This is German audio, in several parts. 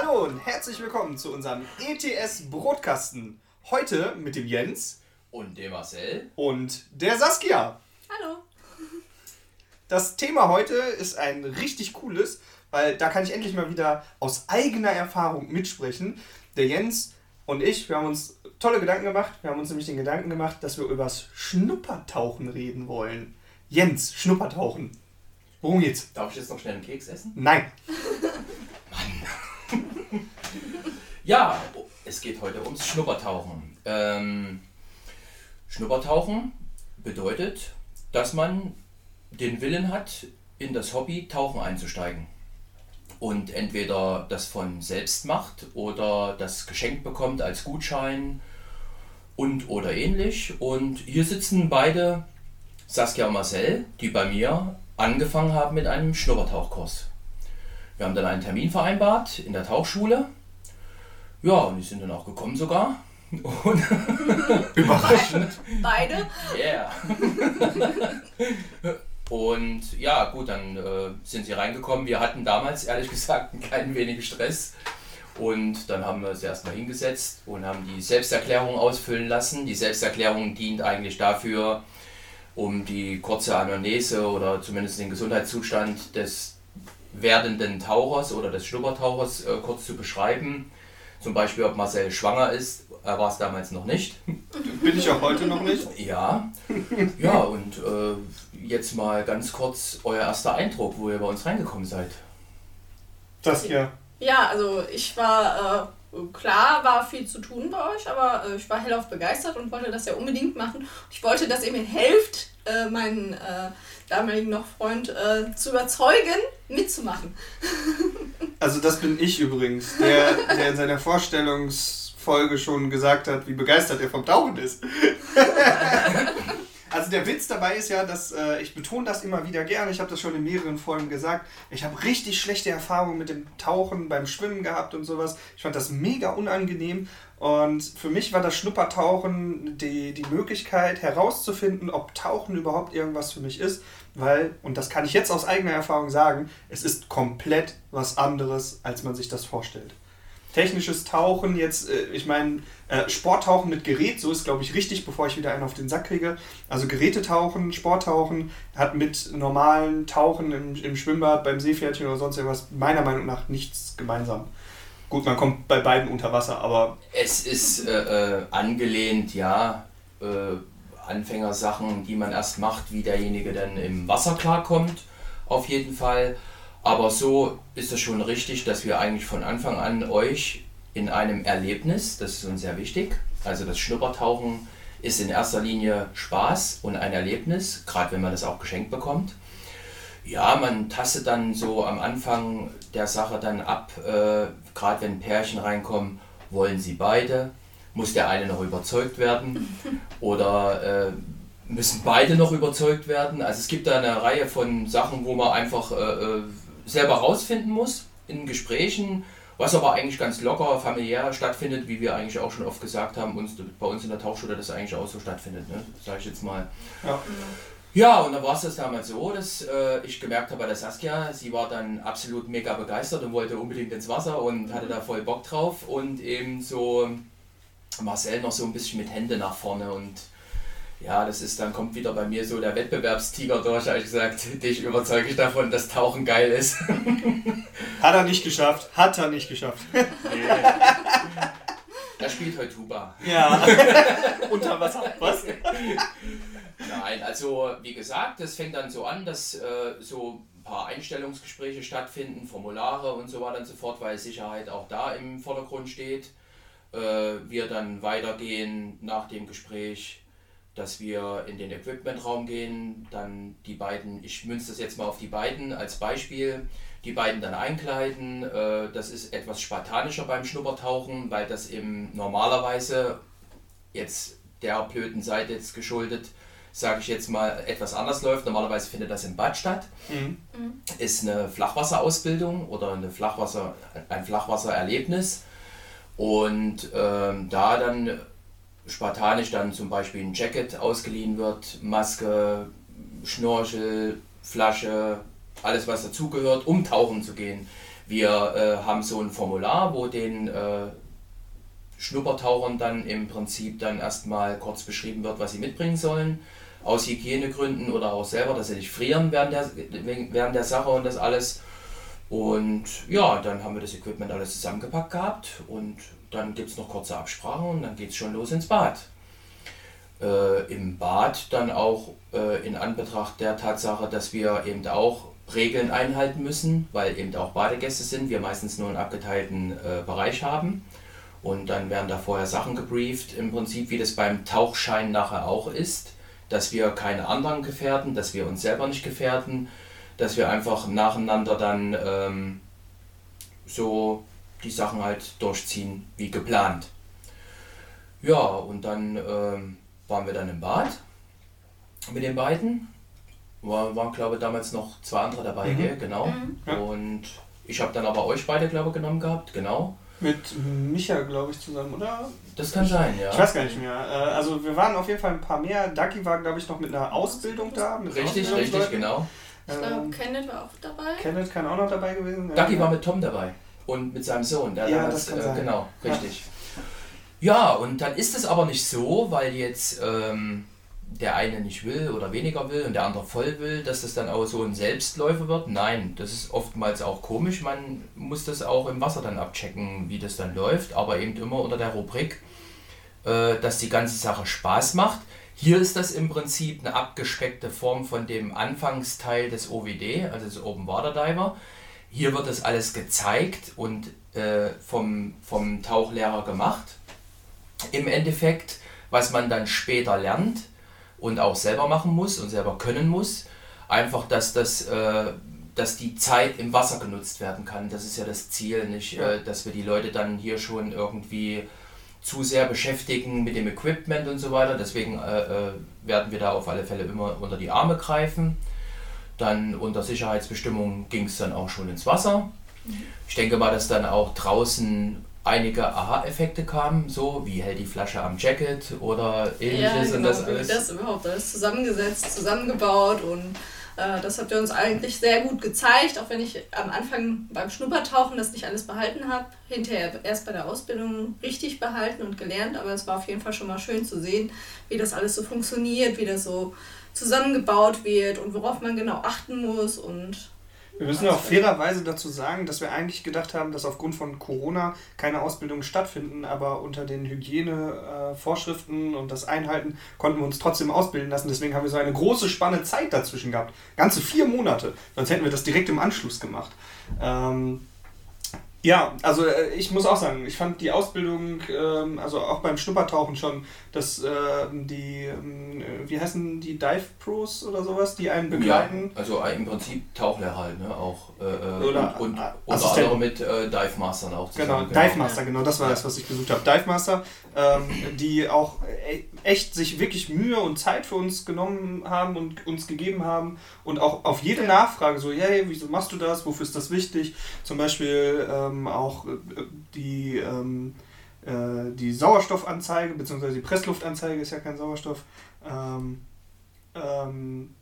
Hallo und herzlich willkommen zu unserem ETS Brotkasten. Heute mit dem Jens Und dem Marcel? und der Saskia. Hallo. Das Thema heute ist ein richtig cooles, weil da kann ich endlich mal wieder aus eigener Erfahrung mitsprechen. Der Jens und ich, wir haben uns tolle Gedanken gemacht. Wir haben uns nämlich den Gedanken gemacht, dass wir übers Schnuppertauchen reden wollen. Jens, Schnuppertauchen. Worum geht's? Darf ich jetzt noch schnell einen Keks essen? Nein. Ja, es geht heute ums Schnuppertauchen. Ähm, Schnuppertauchen bedeutet, dass man den Willen hat, in das Hobby Tauchen einzusteigen. Und entweder das von selbst macht oder das geschenkt bekommt als Gutschein und oder ähnlich. Und hier sitzen beide, Saskia und Marcel, die bei mir angefangen haben mit einem Schnuppertauchkurs. Wir haben dann einen Termin vereinbart in der Tauchschule. Ja, und die sind dann auch gekommen sogar. Und Überraschend. Beide. yeah. Und ja, gut, dann äh, sind sie reingekommen. Wir hatten damals, ehrlich gesagt, keinen wenigen Stress. Und dann haben wir uns erstmal hingesetzt und haben die Selbsterklärung ausfüllen lassen. Die Selbsterklärung dient eigentlich dafür, um die kurze Anamnese oder zumindest den Gesundheitszustand des werdenden Tauchers oder des Schnuppertauchers äh, kurz zu beschreiben. Zum Beispiel, ob Marcel schwanger ist. Er war es damals noch nicht. Bin ich auch heute noch nicht. Ja. Ja, und äh, jetzt mal ganz kurz euer erster Eindruck, wo ihr bei uns reingekommen seid. Saskia. Ja, also ich war, äh, klar war viel zu tun bei euch, aber äh, ich war hellauf begeistert und wollte das ja unbedingt machen. Ich wollte, dass ihr mir helft, äh, meinen äh, damaligen noch Freund äh, zu überzeugen, mitzumachen. Also das bin ich übrigens, der, der in seiner Vorstellungsfolge schon gesagt hat, wie begeistert er vom Tauchen ist. Also der Witz dabei ist ja, dass äh, ich betone das immer wieder gerne, ich habe das schon in mehreren Folgen gesagt, ich habe richtig schlechte Erfahrungen mit dem Tauchen beim Schwimmen gehabt und sowas. Ich fand das mega unangenehm und für mich war das Schnuppertauchen die, die Möglichkeit herauszufinden, ob Tauchen überhaupt irgendwas für mich ist, weil, und das kann ich jetzt aus eigener Erfahrung sagen, es ist komplett was anderes, als man sich das vorstellt. Technisches Tauchen, jetzt, äh, ich meine, äh, Sporttauchen mit Gerät, so ist glaube ich richtig, bevor ich wieder einen auf den Sack kriege. Also Gerätetauchen, Sporttauchen hat mit normalen Tauchen im, im Schwimmbad, beim Seepferdchen oder sonst irgendwas meiner Meinung nach nichts gemeinsam. Gut, man kommt bei beiden unter Wasser, aber Es ist äh, äh, angelehnt, ja, äh, Anfängersachen, die man erst macht, wie derjenige dann im Wasser klarkommt, auf jeden Fall. Aber so ist es schon richtig, dass wir eigentlich von Anfang an euch in einem Erlebnis, das ist uns sehr wichtig, also das Schnuppertauchen ist in erster Linie Spaß und ein Erlebnis, gerade wenn man das auch geschenkt bekommt. Ja, man tastet dann so am Anfang der Sache dann ab, äh, gerade wenn Pärchen reinkommen, wollen sie beide, muss der eine noch überzeugt werden oder äh, müssen beide noch überzeugt werden. Also es gibt da eine Reihe von Sachen, wo man einfach äh, äh, selber rausfinden muss in Gesprächen, was aber eigentlich ganz locker, familiär stattfindet, wie wir eigentlich auch schon oft gesagt haben, uns, bei uns in der Tauchschule das eigentlich auch so stattfindet, ne? sage ich jetzt mal. ja. Ja, und dann war es das damals so, dass äh, ich gemerkt habe bei der Saskia, sie war dann absolut mega begeistert und wollte unbedingt ins Wasser und hatte da voll Bock drauf und eben so Marcel noch so ein bisschen mit Hände nach vorne und ja, das ist dann kommt wieder bei mir so der Wettbewerbstiger durch, habe ich gesagt, dich überzeuge ich davon, dass Tauchen geil ist. Hat er nicht geschafft, hat er nicht geschafft. er spielt heute Tuba. Ja. Unter Wasser, was? Nein, also wie gesagt, das fängt dann so an, dass äh, so ein paar Einstellungsgespräche stattfinden, Formulare und so weiter und so fort, weil Sicherheit auch da im Vordergrund steht. Äh, wir dann weitergehen nach dem Gespräch, dass wir in den Equipmentraum gehen, dann die beiden, ich münze das jetzt mal auf die beiden als Beispiel, die beiden dann einkleiden. Äh, das ist etwas spartanischer beim Schnuppertauchen, weil das eben normalerweise jetzt der blöden Seite jetzt geschuldet, sage ich jetzt mal, etwas anders läuft. Normalerweise findet das im Bad statt. Mhm. Ist eine Flachwasserausbildung oder eine Flachwasser, ein Flachwassererlebnis. Und ähm, da dann spartanisch dann zum Beispiel ein Jacket ausgeliehen wird, Maske, Schnorchel, Flasche, alles was dazugehört, um tauchen zu gehen. Wir äh, haben so ein Formular, wo den äh, Schnuppertauchern dann im Prinzip dann erstmal kurz beschrieben wird, was sie mitbringen sollen. Aus Hygienegründen oder auch selber, dass sie nicht frieren während der, während der Sache und das alles. Und ja, dann haben wir das Equipment alles zusammengepackt gehabt und dann gibt es noch kurze Absprachen und dann geht es schon los ins Bad. Äh, Im Bad dann auch äh, in Anbetracht der Tatsache, dass wir eben auch Regeln einhalten müssen, weil eben auch Badegäste sind, wir meistens nur einen abgeteilten äh, Bereich haben. Und dann werden da vorher Sachen gebrieft, im Prinzip wie das beim Tauchschein nachher auch ist, dass wir keine anderen gefährden, dass wir uns selber nicht gefährden, dass wir einfach nacheinander dann ähm, so die Sachen halt durchziehen wie geplant. Ja, und dann ähm, waren wir dann im Bad mit den beiden. War, waren, glaube ich, damals noch zwei andere dabei, mhm. genau. Mhm. Ja. Und ich habe dann aber euch beide, glaube ich, genommen gehabt, genau. Mit Micha, glaube ich, zusammen, oder? Das kann sein, ja. Ich weiß gar nicht mehr. Äh, also wir waren auf jeden Fall ein paar mehr. Ducky war, glaube ich, noch mit einer Ausbildung da. richtig, richtig, genau. Ich glaube, ähm, Kenneth war auch dabei. Kenneth kann auch noch dabei gewesen sein. Ducky war mit Tom dabei und mit seinem Sohn. Der ja, das kann äh, sein. Genau, richtig. Ja. ja. und dann ist es aber nicht so, weil jetzt ähm, der eine nicht will oder weniger will und der andere voll will, dass das dann auch so ein Selbstläufer wird. Nein, das ist oftmals auch komisch. Man muss das auch im Wasser dann abchecken, wie das dann läuft, aber eben immer unter der Rubrik, äh, dass die ganze Sache Spaß macht. Hier ist das im Prinzip eine abgespeckte Form von dem Anfangsteil des OWD, also des Open Water Diver. Hier wird das alles gezeigt und äh, vom, vom Tauchlehrer gemacht. Im Endeffekt, was man dann später lernt und auch selber machen muss und selber können muss. Einfach, dass, das, äh, dass die Zeit im Wasser genutzt werden kann. Das ist ja das Ziel, nicht, ja. äh, dass wir die Leute dann hier schon irgendwie zu sehr beschäftigen mit dem Equipment und so weiter. Deswegen äh, äh werden wir da auf alle Fälle immer unter die Arme greifen. Dann unter Sicherheitsbestimmungen ging es dann auch schon ins Wasser. Ich denke mal, dass dann auch draußen einige Aha-Effekte kamen, so wie hält die Flasche am Jacket oder ähnliches ja, genau, und das alles. Das überhaupt alles zusammengesetzt, zusammengebaut und äh, das habt ihr uns eigentlich sehr gut gezeigt, auch wenn ich am Anfang beim Schnuppertauchen das nicht alles behalten habe. Hinterher erst bei der Ausbildung richtig behalten und gelernt, aber es war auf jeden Fall schon mal schön zu sehen, wie das alles so funktioniert, wie das so zusammengebaut wird und worauf man genau achten muss und wir müssen auch fairerweise dazu sagen, dass wir eigentlich gedacht haben, dass aufgrund von Corona keine Ausbildungen stattfinden, aber unter den Hygienevorschriften und das Einhalten konnten wir uns trotzdem ausbilden lassen. Deswegen haben wir so eine große Spanne Zeit dazwischen gehabt. Ganze vier Monate. Sonst hätten wir das direkt im Anschluss gemacht. Ähm, ja, also äh, ich muss auch sagen, ich fand die Ausbildung, ähm, also auch beim Schnuppertauchen schon, dass äh, die, ähm, wie heißen die Dive Pros oder sowas, die einen begleiten. Ja, also im Prinzip Tauchlehrer halt, ne? Auch äh, äh oder und, und unter anderem mit äh, Dive Mastern auch zusammen. Genau, Dive Master, genau, das war das, was ich gesucht habe. Dive Master, ähm, die auch echt sich wirklich Mühe und Zeit für uns genommen haben und uns gegeben haben und auch auf jede Nachfrage so, hey, wieso machst du das, wofür ist das wichtig? Zum Beispiel ähm, auch äh, die, ähm, äh, die Sauerstoffanzeige, beziehungsweise die Pressluftanzeige ist ja kein Sauerstoff. Ähm, ähm,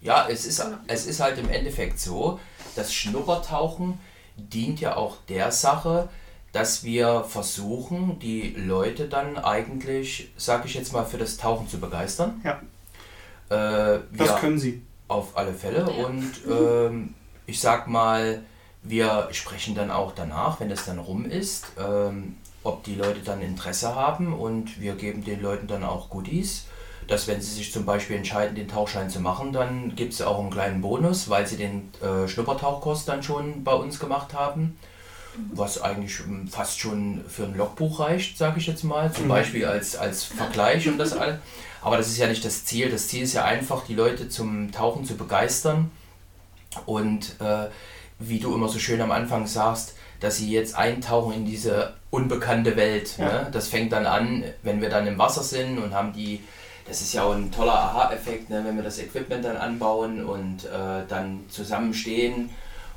ja, es ist, es ist halt im Endeffekt so, das Schnuppertauchen dient ja auch der Sache, dass wir versuchen, die Leute dann eigentlich, sag ich jetzt mal, für das Tauchen zu begeistern. Ja. Äh, das können sie. Auf alle Fälle. Ja. Und ähm, ich sag mal, wir sprechen dann auch danach, wenn es dann rum ist, ähm, ob die Leute dann Interesse haben und wir geben den Leuten dann auch Goodies. Dass wenn sie sich zum Beispiel entscheiden, den Tauchschein zu machen, dann gibt es auch einen kleinen Bonus, weil sie den äh, Schnuppertauchkurs dann schon bei uns gemacht haben. Was eigentlich fast schon für ein Logbuch reicht, sage ich jetzt mal, zum mhm. Beispiel als, als Vergleich und das alles. Aber das ist ja nicht das Ziel. Das Ziel ist ja einfach, die Leute zum Tauchen zu begeistern und äh, wie du immer so schön am Anfang sagst, dass sie jetzt eintauchen in diese unbekannte Welt. Ja. Ne? Das fängt dann an, wenn wir dann im Wasser sind und haben die, das ist ja auch ein toller Aha-Effekt, ne? wenn wir das Equipment dann anbauen und äh, dann zusammenstehen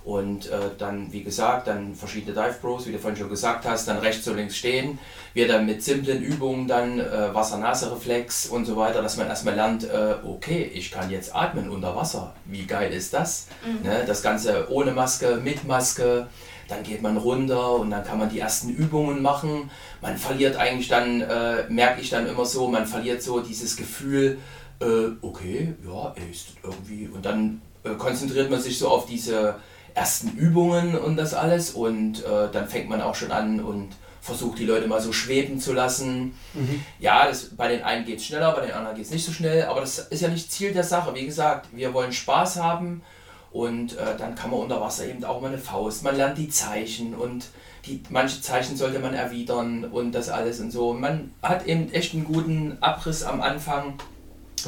und äh, dann, wie gesagt, dann verschiedene Dive Pros, wie du vorhin schon gesagt hast, dann rechts und links stehen. Wir dann mit simplen Übungen dann äh, Wasser-Nase-Reflex und so weiter, dass man erstmal lernt, äh, okay, ich kann jetzt atmen unter Wasser. Wie geil ist das? Mhm. Ne? Das Ganze ohne Maske, mit Maske. Dann geht man runter und dann kann man die ersten Übungen machen. Man verliert eigentlich dann, äh, merke ich dann immer so, man verliert so dieses Gefühl, äh, okay, ja, ist irgendwie. Und dann äh, konzentriert man sich so auf diese ersten Übungen und das alles und äh, dann fängt man auch schon an und versucht die Leute mal so schweben zu lassen. Mhm. Ja, das, bei den einen geht es schneller, bei den anderen geht es nicht so schnell, aber das ist ja nicht Ziel der Sache. Wie gesagt, wir wollen Spaß haben und äh, dann kann man unter Wasser eben auch mal eine Faust. Man lernt die Zeichen und die, manche Zeichen sollte man erwidern und das alles und so. Man hat eben echt einen guten Abriss am Anfang,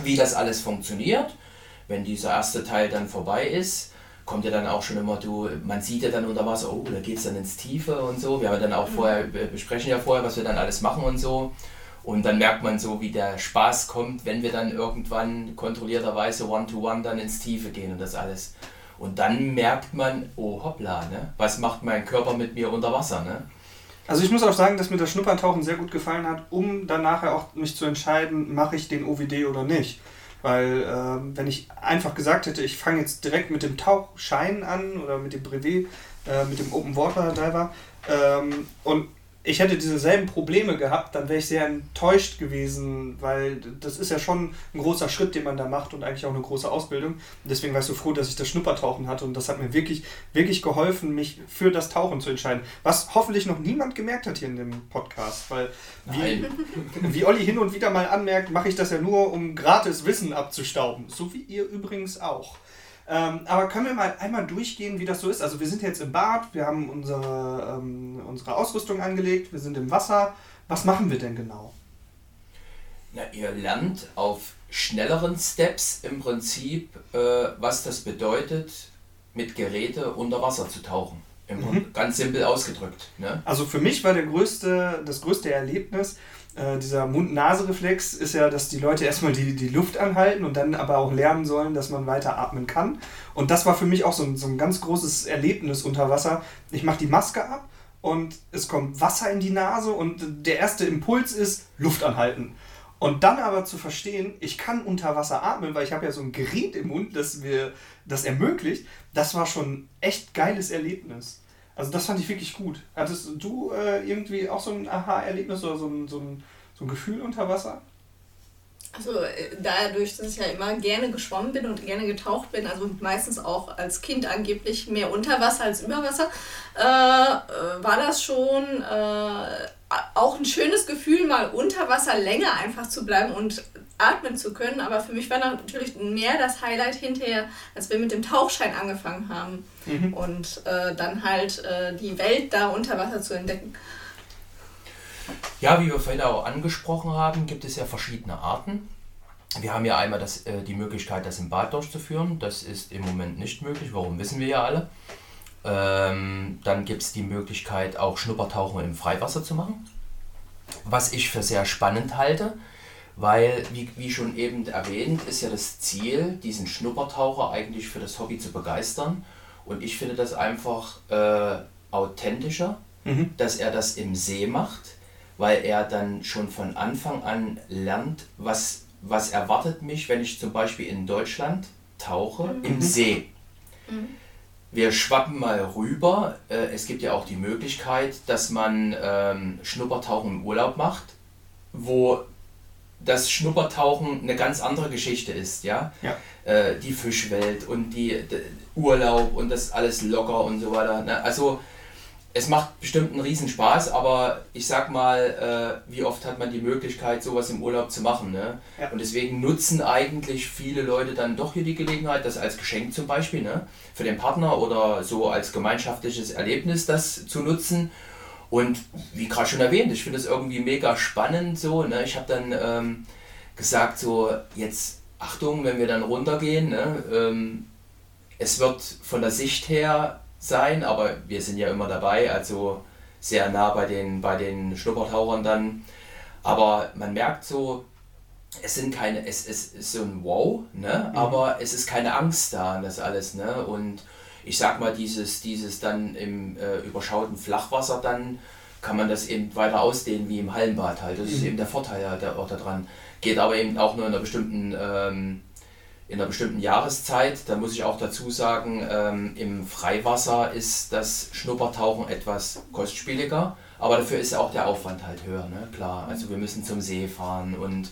wie das alles funktioniert. Wenn dieser erste Teil dann vorbei ist, kommt ja dann auch schon immer, du, man sieht ja dann unter Wasser, oh, da geht es dann ins Tiefe und so. Wir haben dann auch mhm. vorher, besprechen ja vorher, was wir dann alles machen und so. Und dann merkt man so, wie der Spaß kommt, wenn wir dann irgendwann kontrollierterweise One-to-One -one dann ins Tiefe gehen und das alles. Und dann merkt man, oh hoppla, ne? was macht mein Körper mit mir unter Wasser? Ne? Also ich muss auch sagen, dass mir das Schnupperntauchen sehr gut gefallen hat, um dann nachher auch mich zu entscheiden, mache ich den OWD oder nicht. Weil äh, wenn ich einfach gesagt hätte, ich fange jetzt direkt mit dem Tauchschein an oder mit dem Brevet, äh, mit dem Open Water Diver ähm, und ich hätte dieselben Probleme gehabt, dann wäre ich sehr enttäuscht gewesen, weil das ist ja schon ein großer Schritt, den man da macht und eigentlich auch eine große Ausbildung. Und deswegen war ich so froh, dass ich das Schnuppertauchen hatte und das hat mir wirklich, wirklich geholfen, mich für das Tauchen zu entscheiden. Was hoffentlich noch niemand gemerkt hat hier in dem Podcast, weil wie, wie Olli hin und wieder mal anmerkt, mache ich das ja nur, um gratis Wissen abzustauben. So wie ihr übrigens auch. Ähm, aber können wir mal einmal durchgehen, wie das so ist? Also wir sind jetzt im Bad, wir haben unsere, ähm, unsere Ausrüstung angelegt, wir sind im Wasser. Was machen wir denn genau? Na, ihr lernt auf schnelleren Steps im Prinzip, äh, was das bedeutet, mit Geräte unter Wasser zu tauchen. Mhm. Ganz simpel ausgedrückt. Ne? Also für mich war der größte, das größte Erlebnis, äh, dieser Mund-Nase-Reflex ist ja, dass die Leute erstmal die, die Luft anhalten und dann aber auch lernen sollen, dass man weiter atmen kann. Und das war für mich auch so ein, so ein ganz großes Erlebnis unter Wasser. Ich mache die Maske ab und es kommt Wasser in die Nase und der erste Impuls ist Luft anhalten. Und dann aber zu verstehen, ich kann unter Wasser atmen, weil ich habe ja so ein Gerät im Mund, das mir das ermöglicht, das war schon ein echt geiles Erlebnis. Also das fand ich wirklich gut. Hattest du äh, irgendwie auch so ein Aha-Erlebnis oder so ein, so, ein, so ein Gefühl unter Wasser? Also äh, dadurch, dass ich ja immer gerne geschwommen bin und gerne getaucht bin, also meistens auch als Kind angeblich mehr unter Wasser als über Wasser, äh, äh war das schon äh, auch ein schönes Gefühl, mal unter Wasser länger einfach zu bleiben und atmen zu können. Aber für mich war natürlich mehr das Highlight hinterher, als wir mit dem Tauchschein angefangen haben mhm. und äh, dann halt äh, die Welt da unter Wasser zu entdecken. Ja, wie wir vorhin auch angesprochen haben, gibt es ja verschiedene Arten. Wir haben ja einmal das, äh, die Möglichkeit, das im Bad durchzuführen. Das ist im Moment nicht möglich. Warum wissen wir ja alle? Ähm, dann gibt es die Möglichkeit, auch Schnuppertauchen im Freiwasser zu machen. Was ich für sehr spannend halte, weil, wie, wie schon eben erwähnt, ist ja das Ziel, diesen Schnuppertaucher eigentlich für das Hobby zu begeistern. Und ich finde das einfach äh, authentischer, mhm. dass er das im See macht, weil er dann schon von Anfang an lernt, was, was erwartet mich, wenn ich zum Beispiel in Deutschland tauche mhm. im See. Mhm. Wir schwappen mal rüber. Äh, es gibt ja auch die Möglichkeit, dass man ähm, Schnuppertauchen im Urlaub macht, wo das Schnuppertauchen eine ganz andere Geschichte ist, ja. ja. Äh, die Fischwelt und die, die, Urlaub und das alles locker und so weiter. Ne? Also es macht bestimmt einen Riesenspaß, aber ich sag mal, äh, wie oft hat man die Möglichkeit, sowas im Urlaub zu machen. Ne? Ja. Und deswegen nutzen eigentlich viele Leute dann doch hier die Gelegenheit, das als Geschenk zum Beispiel, ne? für den Partner oder so als gemeinschaftliches Erlebnis das zu nutzen. Und wie gerade schon erwähnt, ich finde es irgendwie mega spannend so. Ne? Ich habe dann ähm, gesagt, so jetzt Achtung, wenn wir dann runtergehen, ne? ähm, es wird von der Sicht her sein, aber wir sind ja immer dabei, also sehr nah bei den, bei den Schnuppertauchern dann. Aber man merkt so, es sind keine, es, es ist so ein Wow, ne? Mhm. aber es ist keine Angst da an das alles. Ne? Und ich sag mal, dieses, dieses dann im äh, überschauten Flachwasser dann kann man das eben weiter ausdehnen wie im Hallenbad halt. Das mhm. ist eben der Vorteil der, auch daran. Geht aber eben auch nur in einer bestimmten ähm, in einer bestimmten Jahreszeit. Da muss ich auch dazu sagen, ähm, im Freiwasser ist das Schnuppertauchen etwas kostspieliger, aber dafür ist auch der Aufwand halt höher, ne? klar. Also wir müssen zum See fahren und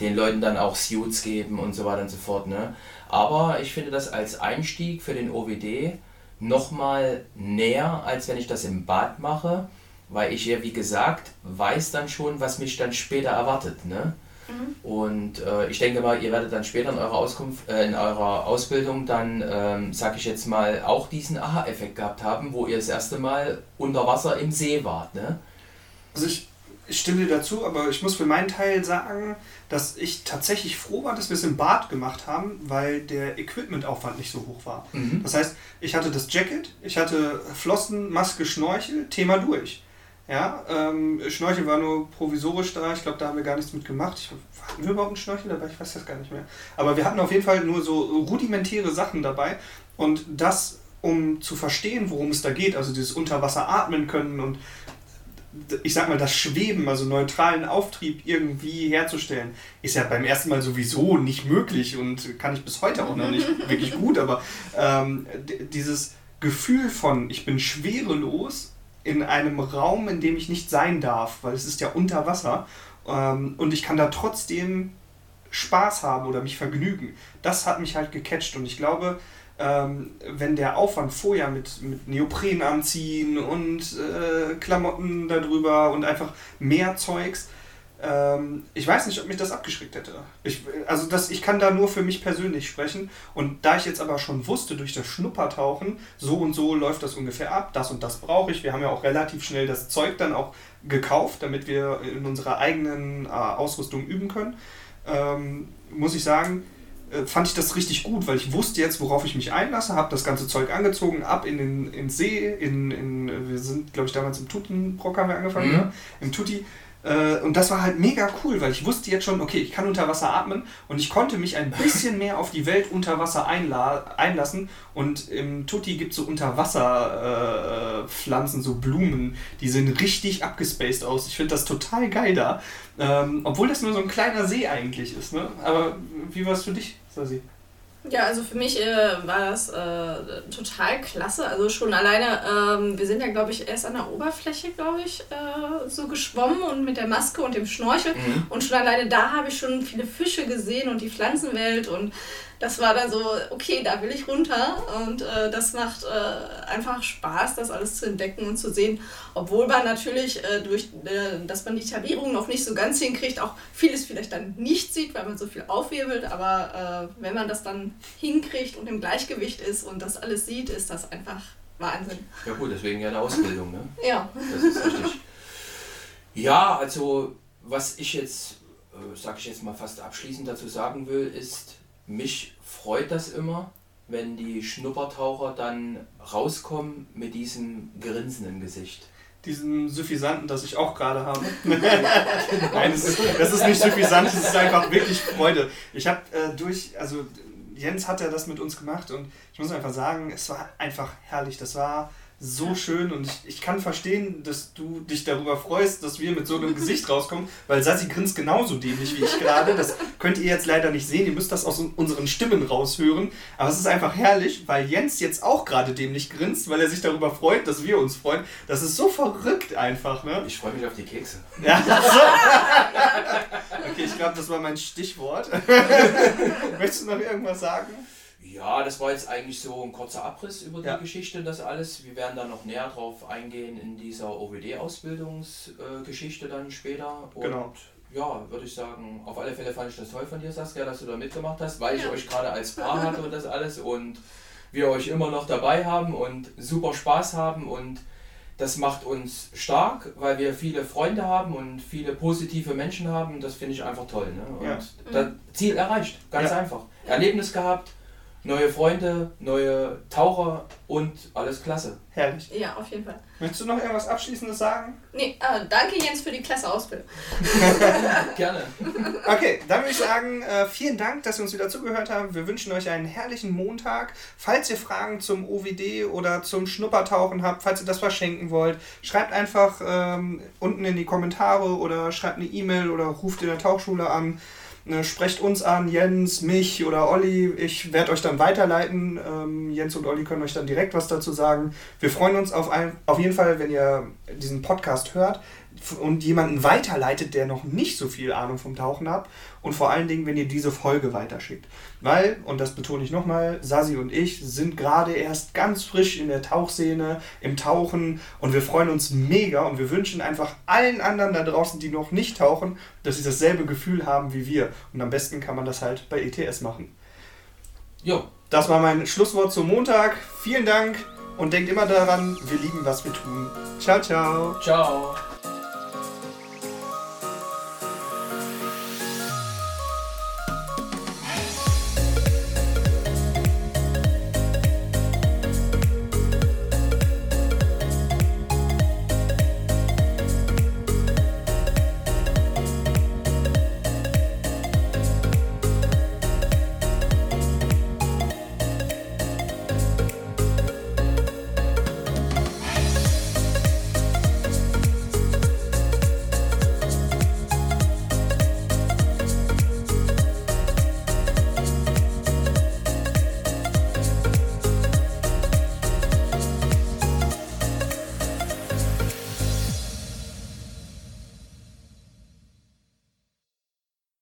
den Leuten dann auch Suits geben und so weiter und so fort. Ne? Aber ich finde das als Einstieg für den OWD nochmal näher, als wenn ich das im Bad mache, weil ich ja, wie gesagt, weiß dann schon, was mich dann später erwartet. Ne? Mhm. Und äh, ich denke mal, ihr werdet dann später in eurer, Auskunft, äh, in eurer Ausbildung dann, ähm, sag ich jetzt mal, auch diesen Aha-Effekt gehabt haben, wo ihr das erste Mal unter Wasser im See wart. Ne? Also ich, ich stimme dir dazu, aber ich muss für meinen Teil sagen, dass ich tatsächlich froh war, dass wir es im Bad gemacht haben, weil der Equipmentaufwand nicht so hoch war. Mhm. Das heißt, ich hatte das Jacket, ich hatte Flossen, Maske, Schnorchel, Thema durch. Ja, ähm, Schnorchel war nur provisorisch da. Ich glaube, da haben wir gar nichts mit gemacht. Ich, hatten wir überhaupt einen Schnorchel dabei? Ich weiß das gar nicht mehr. Aber wir hatten auf jeden Fall nur so rudimentäre Sachen dabei. Und das, um zu verstehen, worum es da geht, also dieses Unterwasser atmen können und ich sag mal, das Schweben, also neutralen Auftrieb irgendwie herzustellen, ist ja beim ersten Mal sowieso nicht möglich und kann ich bis heute auch noch nicht wirklich gut, aber ähm, dieses Gefühl von, ich bin schwerelos in einem Raum, in dem ich nicht sein darf, weil es ist ja unter Wasser ähm, und ich kann da trotzdem Spaß haben oder mich vergnügen. Das hat mich halt gecatcht und ich glaube, ähm, wenn der Aufwand vorher mit, mit Neopren anziehen und äh, Klamotten darüber und einfach mehr Zeugs, ähm, ich weiß nicht, ob mich das abgeschreckt hätte. Ich, also das, ich kann da nur für mich persönlich sprechen. Und da ich jetzt aber schon wusste durch das Schnuppertauchen, so und so läuft das ungefähr ab, das und das brauche ich. Wir haben ja auch relativ schnell das Zeug dann auch gekauft, damit wir in unserer eigenen äh, Ausrüstung üben können. Ähm, muss ich sagen, fand ich das richtig gut, weil ich wusste jetzt, worauf ich mich einlasse, habe das ganze Zeug angezogen, ab in den ins See, in, in, wir sind, glaube ich, damals im Tutenbrock haben wir angefangen, mhm. ne? im Tutti äh, und das war halt mega cool, weil ich wusste jetzt schon, okay, ich kann unter Wasser atmen und ich konnte mich ein bisschen mehr auf die Welt unter Wasser einlassen. Und im Tutti gibt es so Unterwasserpflanzen, äh, so Blumen, die sehen richtig abgespaced aus. Ich finde das total geil da. Ähm, obwohl das nur so ein kleiner See eigentlich ist. Ne? Aber wie war es für dich, Sasi? Ja, also für mich äh, war das äh, total klasse. Also schon alleine, ähm, wir sind ja, glaube ich, erst an der Oberfläche, glaube ich, äh, so geschwommen und mit der Maske und dem Schnorchel. Mhm. Und schon alleine da habe ich schon viele Fische gesehen und die Pflanzenwelt und das war dann so, okay, da will ich runter und äh, das macht äh, einfach Spaß, das alles zu entdecken und zu sehen, obwohl man natürlich äh, durch, äh, dass man die Tabierung noch nicht so ganz hinkriegt, auch vieles vielleicht dann nicht sieht, weil man so viel aufwirbelt, aber äh, wenn man das dann hinkriegt und im Gleichgewicht ist und das alles sieht, ist das einfach Wahnsinn. Ja gut, deswegen ja eine Ausbildung, ne? ja. Das ist richtig. Ja, also was ich jetzt, äh, sag ich jetzt mal fast abschließend dazu sagen will, ist, mich freut das immer, wenn die Schnuppertaucher dann rauskommen mit diesem grinsenden Gesicht. Diesem Suffisanten, das ich auch gerade habe. Nein, das ist, das ist nicht suffisant, es ist einfach wirklich Freude. Ich habe äh, durch, also Jens hat ja das mit uns gemacht und ich muss einfach sagen, es war einfach herrlich. Das war so schön und ich, ich kann verstehen, dass du dich darüber freust, dass wir mit so einem Gesicht rauskommen, weil Sassi grinst genauso dämlich wie ich gerade. Das könnt ihr jetzt leider nicht sehen, ihr müsst das aus unseren Stimmen raushören. Aber es ist einfach herrlich, weil Jens jetzt auch gerade dämlich grinst, weil er sich darüber freut, dass wir uns freuen. Das ist so verrückt einfach, ne? Ich freue mich auf die Kekse. Ja, so. Okay, ich glaube, das war mein Stichwort. Möchtest du noch irgendwas sagen? Ja, das war jetzt eigentlich so ein kurzer Abriss über die Ja. Geschichte, das alles. Wir werden da noch näher drauf eingehen in dieser OWD-Ausbildungsgeschichte dann später. Und Genau. ja, würde ich sagen, auf alle Fälle fand ich das toll von dir, Saskia, dass du da mitgemacht hast, weil ich Ja. euch gerade als Paar hatte und das alles und wir euch immer noch dabei haben und super Spaß haben und das macht uns stark, weil wir viele Freunde haben und viele positive Menschen haben. Das finde ich einfach toll. Ne? Und Ja. das Ziel erreicht, ganz Ja. einfach. Erlebnis gehabt, neue Freunde, neue Taucher und alles klasse. Herrlich. Ja, auf jeden Fall. Möchtest du noch irgendwas Abschließendes sagen? Nee, äh, danke Jens für die klasse Ausbildung. Gerne. Okay, dann würde ich sagen, äh, vielen Dank, dass ihr uns wieder zugehört habt. Wir wünschen euch einen herrlichen Montag. Falls ihr Fragen zum OWD oder zum Schnuppertauchen habt, falls ihr das verschenken wollt, schreibt einfach ähm, unten in die Kommentare oder schreibt eine E-Mail oder ruft in der Tauchschule an. Ne, sprecht uns an, Jens, mich oder Olli. Ich werde euch dann weiterleiten. Ähm, Jens und Olli können euch dann direkt was dazu sagen. Wir freuen uns auf, ein, auf jeden Fall, wenn ihr diesen Podcast hört und jemanden weiterleitet, der noch nicht so viel Ahnung vom Tauchen hat. Und vor allen Dingen, wenn ihr diese Folge weiterschickt. Weil, und das betone ich nochmal, Sasi und ich sind gerade erst ganz frisch in der Tauchszene, im Tauchen und wir freuen uns mega und wir wünschen einfach allen anderen da draußen, die noch nicht tauchen, dass sie dasselbe Gefühl haben wie wir. Und am besten kann man das halt bei ETS machen. Jo, Das war mein Schlusswort zum Montag. Vielen Dank und denkt immer daran, wir lieben, was wir tun. Ciao, ciao. ciao.